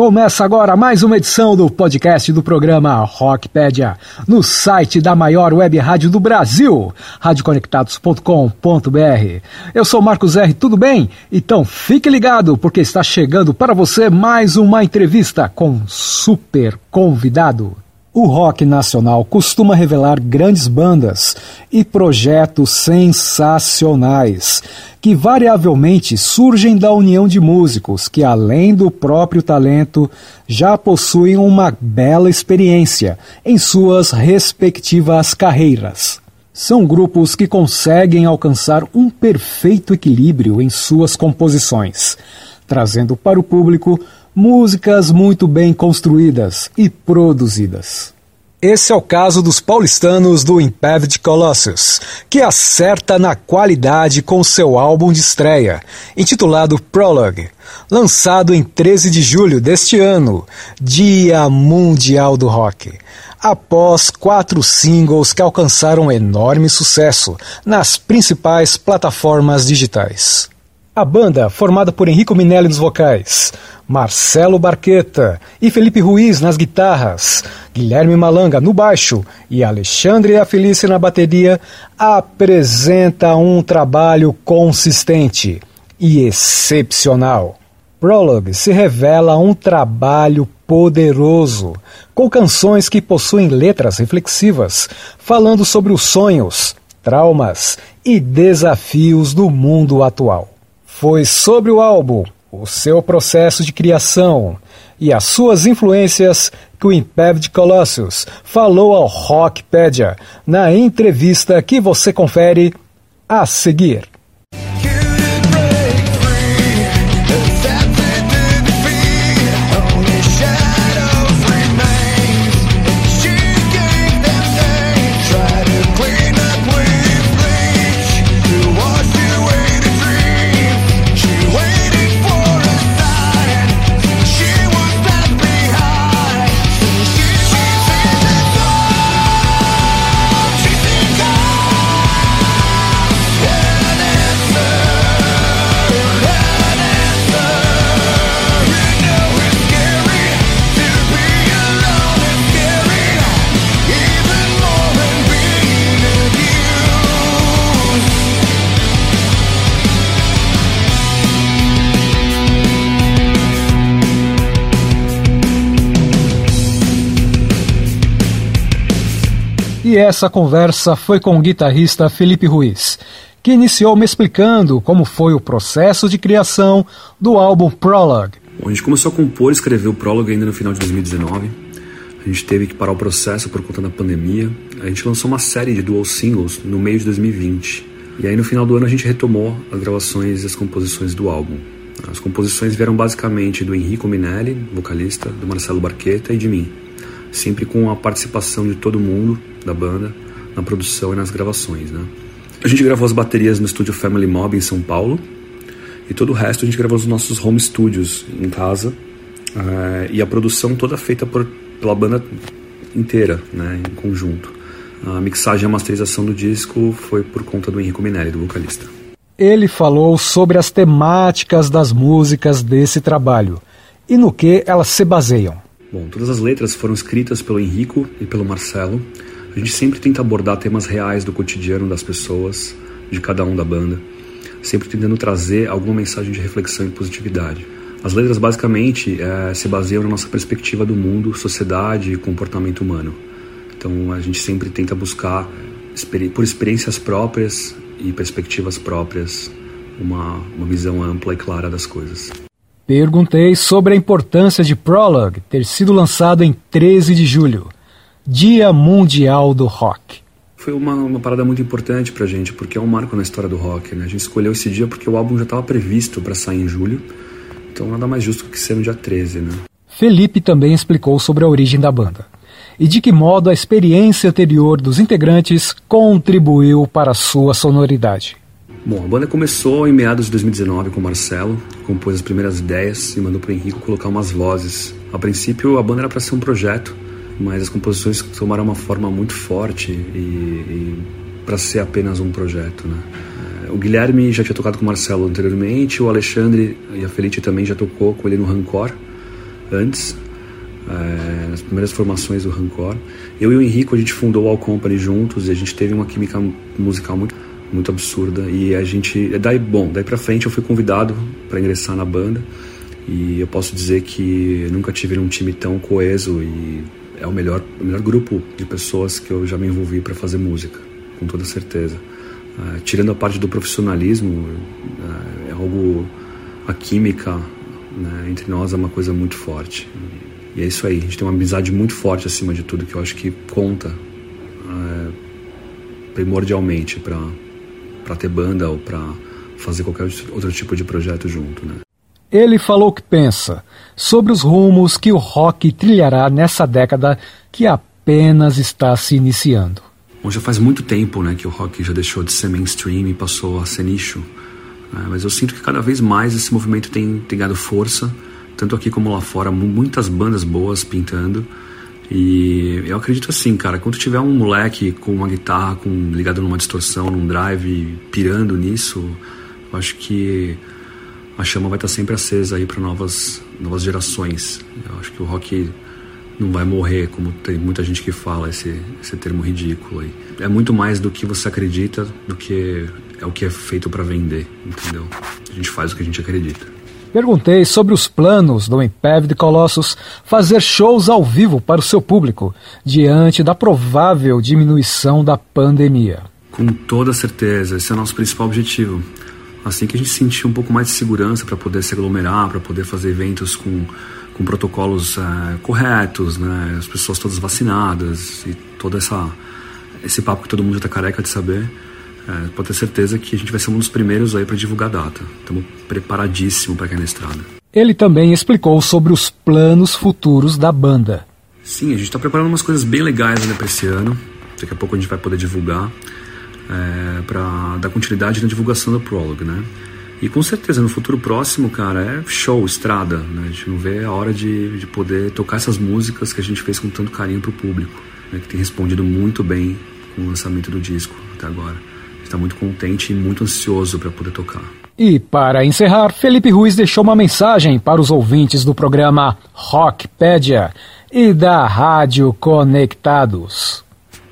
Começa agora mais uma edição do podcast do programa Rockpedia, no site da maior web rádio do Brasil, radioconectados.com.br. Eu sou Marcos R, tudo bem? Então fique ligado, porque está chegando para você mais uma entrevista com um super convidado. O rock nacional costuma revelar grandes bandas e projetos sensacionais, que variavelmente surgem da união de músicos que, além do próprio talento, já possuem uma bela experiência em suas respectivas carreiras. São grupos que conseguem alcançar um perfeito equilíbrio em suas composições, trazendo para o público músicas muito bem construídas e produzidas. Esse é o caso dos paulistanos do Impaved Colossus, que acerta na qualidade com seu álbum de estreia, intitulado Prologue, lançado em 13 de julho deste ano, Dia Mundial do Rock, após quatro singles que alcançaram enorme sucesso nas principais plataformas digitais. A banda, formada por Henrico Minelli nos vocais, Marcelo Barqueta e Felipe Ruiz nas guitarras, Guilherme Malanga no baixo e Alexandre Afelice na bateria, apresenta um trabalho consistente e excepcional. Prologue se revela um trabalho poderoso, com canções que possuem letras reflexivas, falando sobre os sonhos, traumas e desafios do mundo atual. Foi sobre o álbum, o seu processo de criação e as suas influências que o Impeved Colossus falou ao Rockpedia na entrevista que você confere a seguir. E essa conversa foi com o guitarrista Felipe Ruiz, que iniciou me explicando como foi o processo de criação do álbum Prologue. Bom, a gente começou a compor e escrever o Prologue ainda no final de 2019. A gente teve que parar o processo por conta da pandemia. A gente lançou uma série de dual singles no meio de 2020. E aí no final do ano a gente retomou as gravações e as composições do álbum. As composições vieram basicamente do Henrico Minelli, vocalista, do Marcelo Barqueta e de mim sempre com a participação de todo mundo da banda na produção e nas gravações, né? A gente gravou as baterias no estúdio Family Mob em São Paulo e todo o resto a gente gravou nos nossos home studios em casa é, e a produção toda feita por, pela banda inteira, né, em conjunto. A mixagem e a masterização do disco foi por conta do Henrico Minelli, do vocalista. Ele falou sobre as temáticas das músicas desse trabalho e no que elas se baseiam. Bom, todas as letras foram escritas pelo Henrico e pelo Marcelo. A gente sempre tenta abordar temas reais do cotidiano das pessoas, de cada um da banda, sempre tentando trazer alguma mensagem de reflexão e positividade. As letras basicamente é, se baseiam na nossa perspectiva do mundo, sociedade e comportamento humano. Então a gente sempre tenta buscar, por experiências próprias e perspectivas próprias, uma, uma visão ampla e clara das coisas. Perguntei sobre a importância de Prologue ter sido lançado em 13 de julho, Dia Mundial do Rock. Foi uma, uma parada muito importante pra gente, porque é um marco na história do rock. Né? A gente escolheu esse dia porque o álbum já estava previsto para sair em julho, então nada mais justo que ser no dia 13. Né? Felipe também explicou sobre a origem da banda e de que modo a experiência anterior dos integrantes contribuiu para a sua sonoridade. Bom, a banda começou em meados de 2019 com o Marcelo, compôs as primeiras ideias e mandou para o Henrico colocar umas vozes. A princípio, a banda era para ser um projeto, mas as composições tomaram uma forma muito forte e, e para ser apenas um projeto, né? O Guilherme já tinha tocado com o Marcelo anteriormente, o Alexandre e a Felice também já tocou com ele no Rancor. antes, é, nas primeiras formações do Rancor. Eu e o Henrico, a gente fundou o All Company juntos e a gente teve uma química musical muito, muito absurda. E a gente, daí, bom, daí pra frente eu fui convidado para ingressar na banda e eu posso dizer que nunca tive um time tão coeso e é o melhor, o melhor grupo de pessoas que eu já me envolvi para fazer música, com toda certeza. Uh, tirando a parte do profissionalismo, uh, é algo a química né, entre nós é uma coisa muito forte. E é isso aí, a gente tem uma amizade muito forte acima de tudo, que eu acho que conta uh, primordialmente para ter banda ou para fazer qualquer outro tipo de projeto junto. Né? Ele falou o que pensa sobre os rumos que o rock trilhará nessa década que apenas está se iniciando. Bom, já faz muito tempo né, que o rock já deixou de ser mainstream e passou a ser nicho. Né? Mas eu sinto que cada vez mais esse movimento tem, tem ganhado força, tanto aqui como lá fora, muitas bandas boas pintando. E eu acredito assim, cara, quando tiver um moleque com uma guitarra com, ligado numa distorção, num drive, pirando nisso, eu acho que a chama vai estar sempre acesa aí para novas, novas gerações. Eu acho que o rock não vai morrer, como tem muita gente que fala esse, esse termo ridículo aí. É muito mais do que você acredita do que é o que é feito para vender, entendeu? A gente faz o que a gente acredita. Perguntei sobre os planos do Impeved Colossus fazer shows ao vivo para o seu público, diante da provável diminuição da pandemia. Com toda certeza, esse é o nosso principal objetivo assim que a gente sentir um pouco mais de segurança para poder se aglomerar, para poder fazer eventos com, com protocolos é, corretos, né? as pessoas todas vacinadas e todo essa, esse papo que todo mundo já está careca de saber, é, pode ter certeza que a gente vai ser um dos primeiros aí para divulgar a data. Estamos preparadíssimo para cair na estrada. Ele também explicou sobre os planos futuros da banda. Sim, a gente está preparando umas coisas bem legais né, para esse ano. Daqui a pouco a gente vai poder divulgar é, para dar continuidade na divulgação do Prologue, né? E com certeza no futuro próximo, cara, é show, estrada, né? A gente não vê a hora de, de poder tocar essas músicas que a gente fez com tanto carinho pro público, né? que tem respondido muito bem com o lançamento do disco até agora. Está muito contente e muito ansioso para poder tocar. E para encerrar, Felipe Ruiz deixou uma mensagem para os ouvintes do programa Rockpedia e da Rádio Conectados.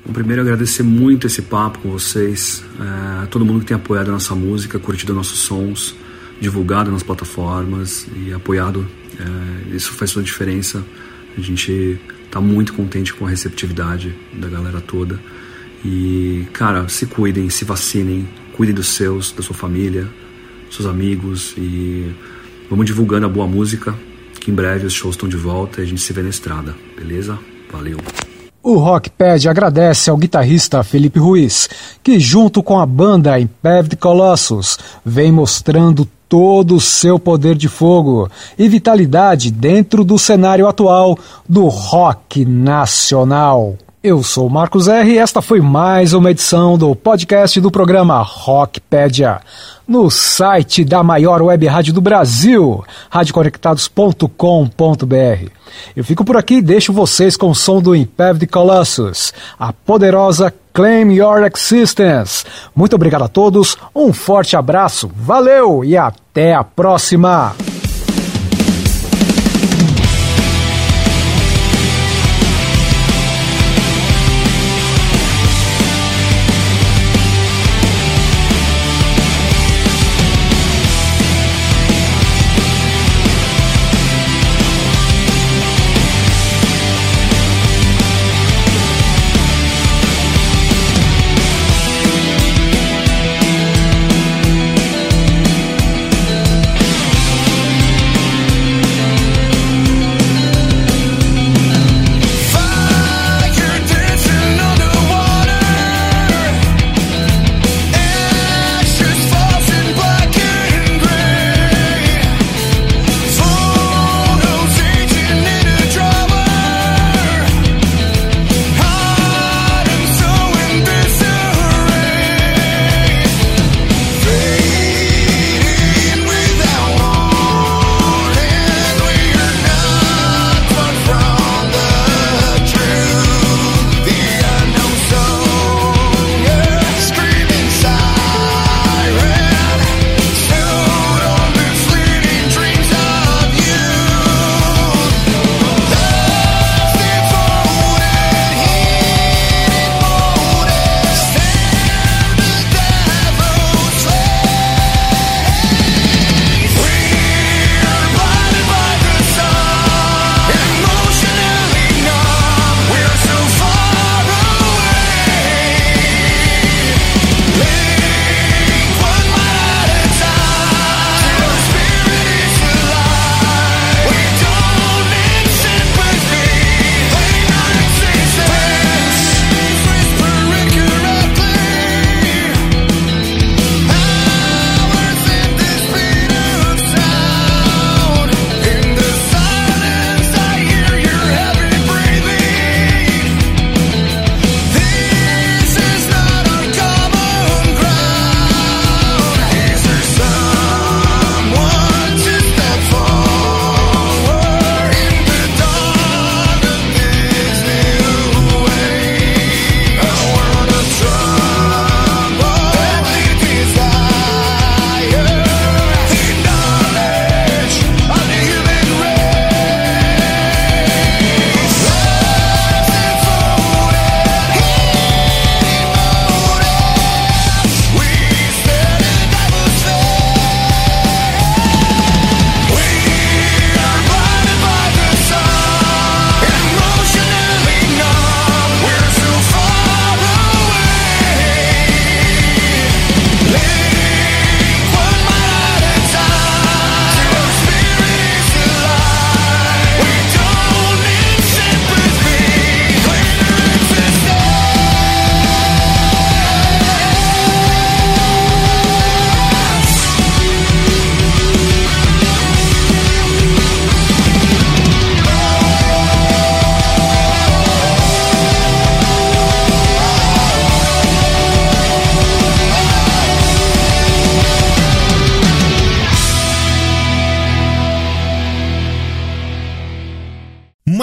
Bom, primeiro agradecer muito esse papo com vocês, é, todo mundo que tem apoiado a nossa música, curtido nossos sons, divulgado nas plataformas e apoiado. É, isso faz toda a diferença. A gente está muito contente com a receptividade da galera toda. E, cara, se cuidem, se vacinem, cuidem dos seus, da sua família, dos seus amigos e vamos divulgando a boa música, que em breve os shows estão de volta e a gente se vê na estrada, beleza? Valeu! O Rockpad agradece ao guitarrista Felipe Ruiz, que junto com a banda Impeved Colossus vem mostrando todo o seu poder de fogo e vitalidade dentro do cenário atual do rock nacional. Eu sou Marcos R e esta foi mais uma edição do podcast do programa Rockpedia. No site da maior web rádio do Brasil, radioconectados.com.br. Eu fico por aqui e deixo vocês com o som do Impeved Colossus, a poderosa Claim Your Existence. Muito obrigado a todos, um forte abraço, valeu e até a próxima!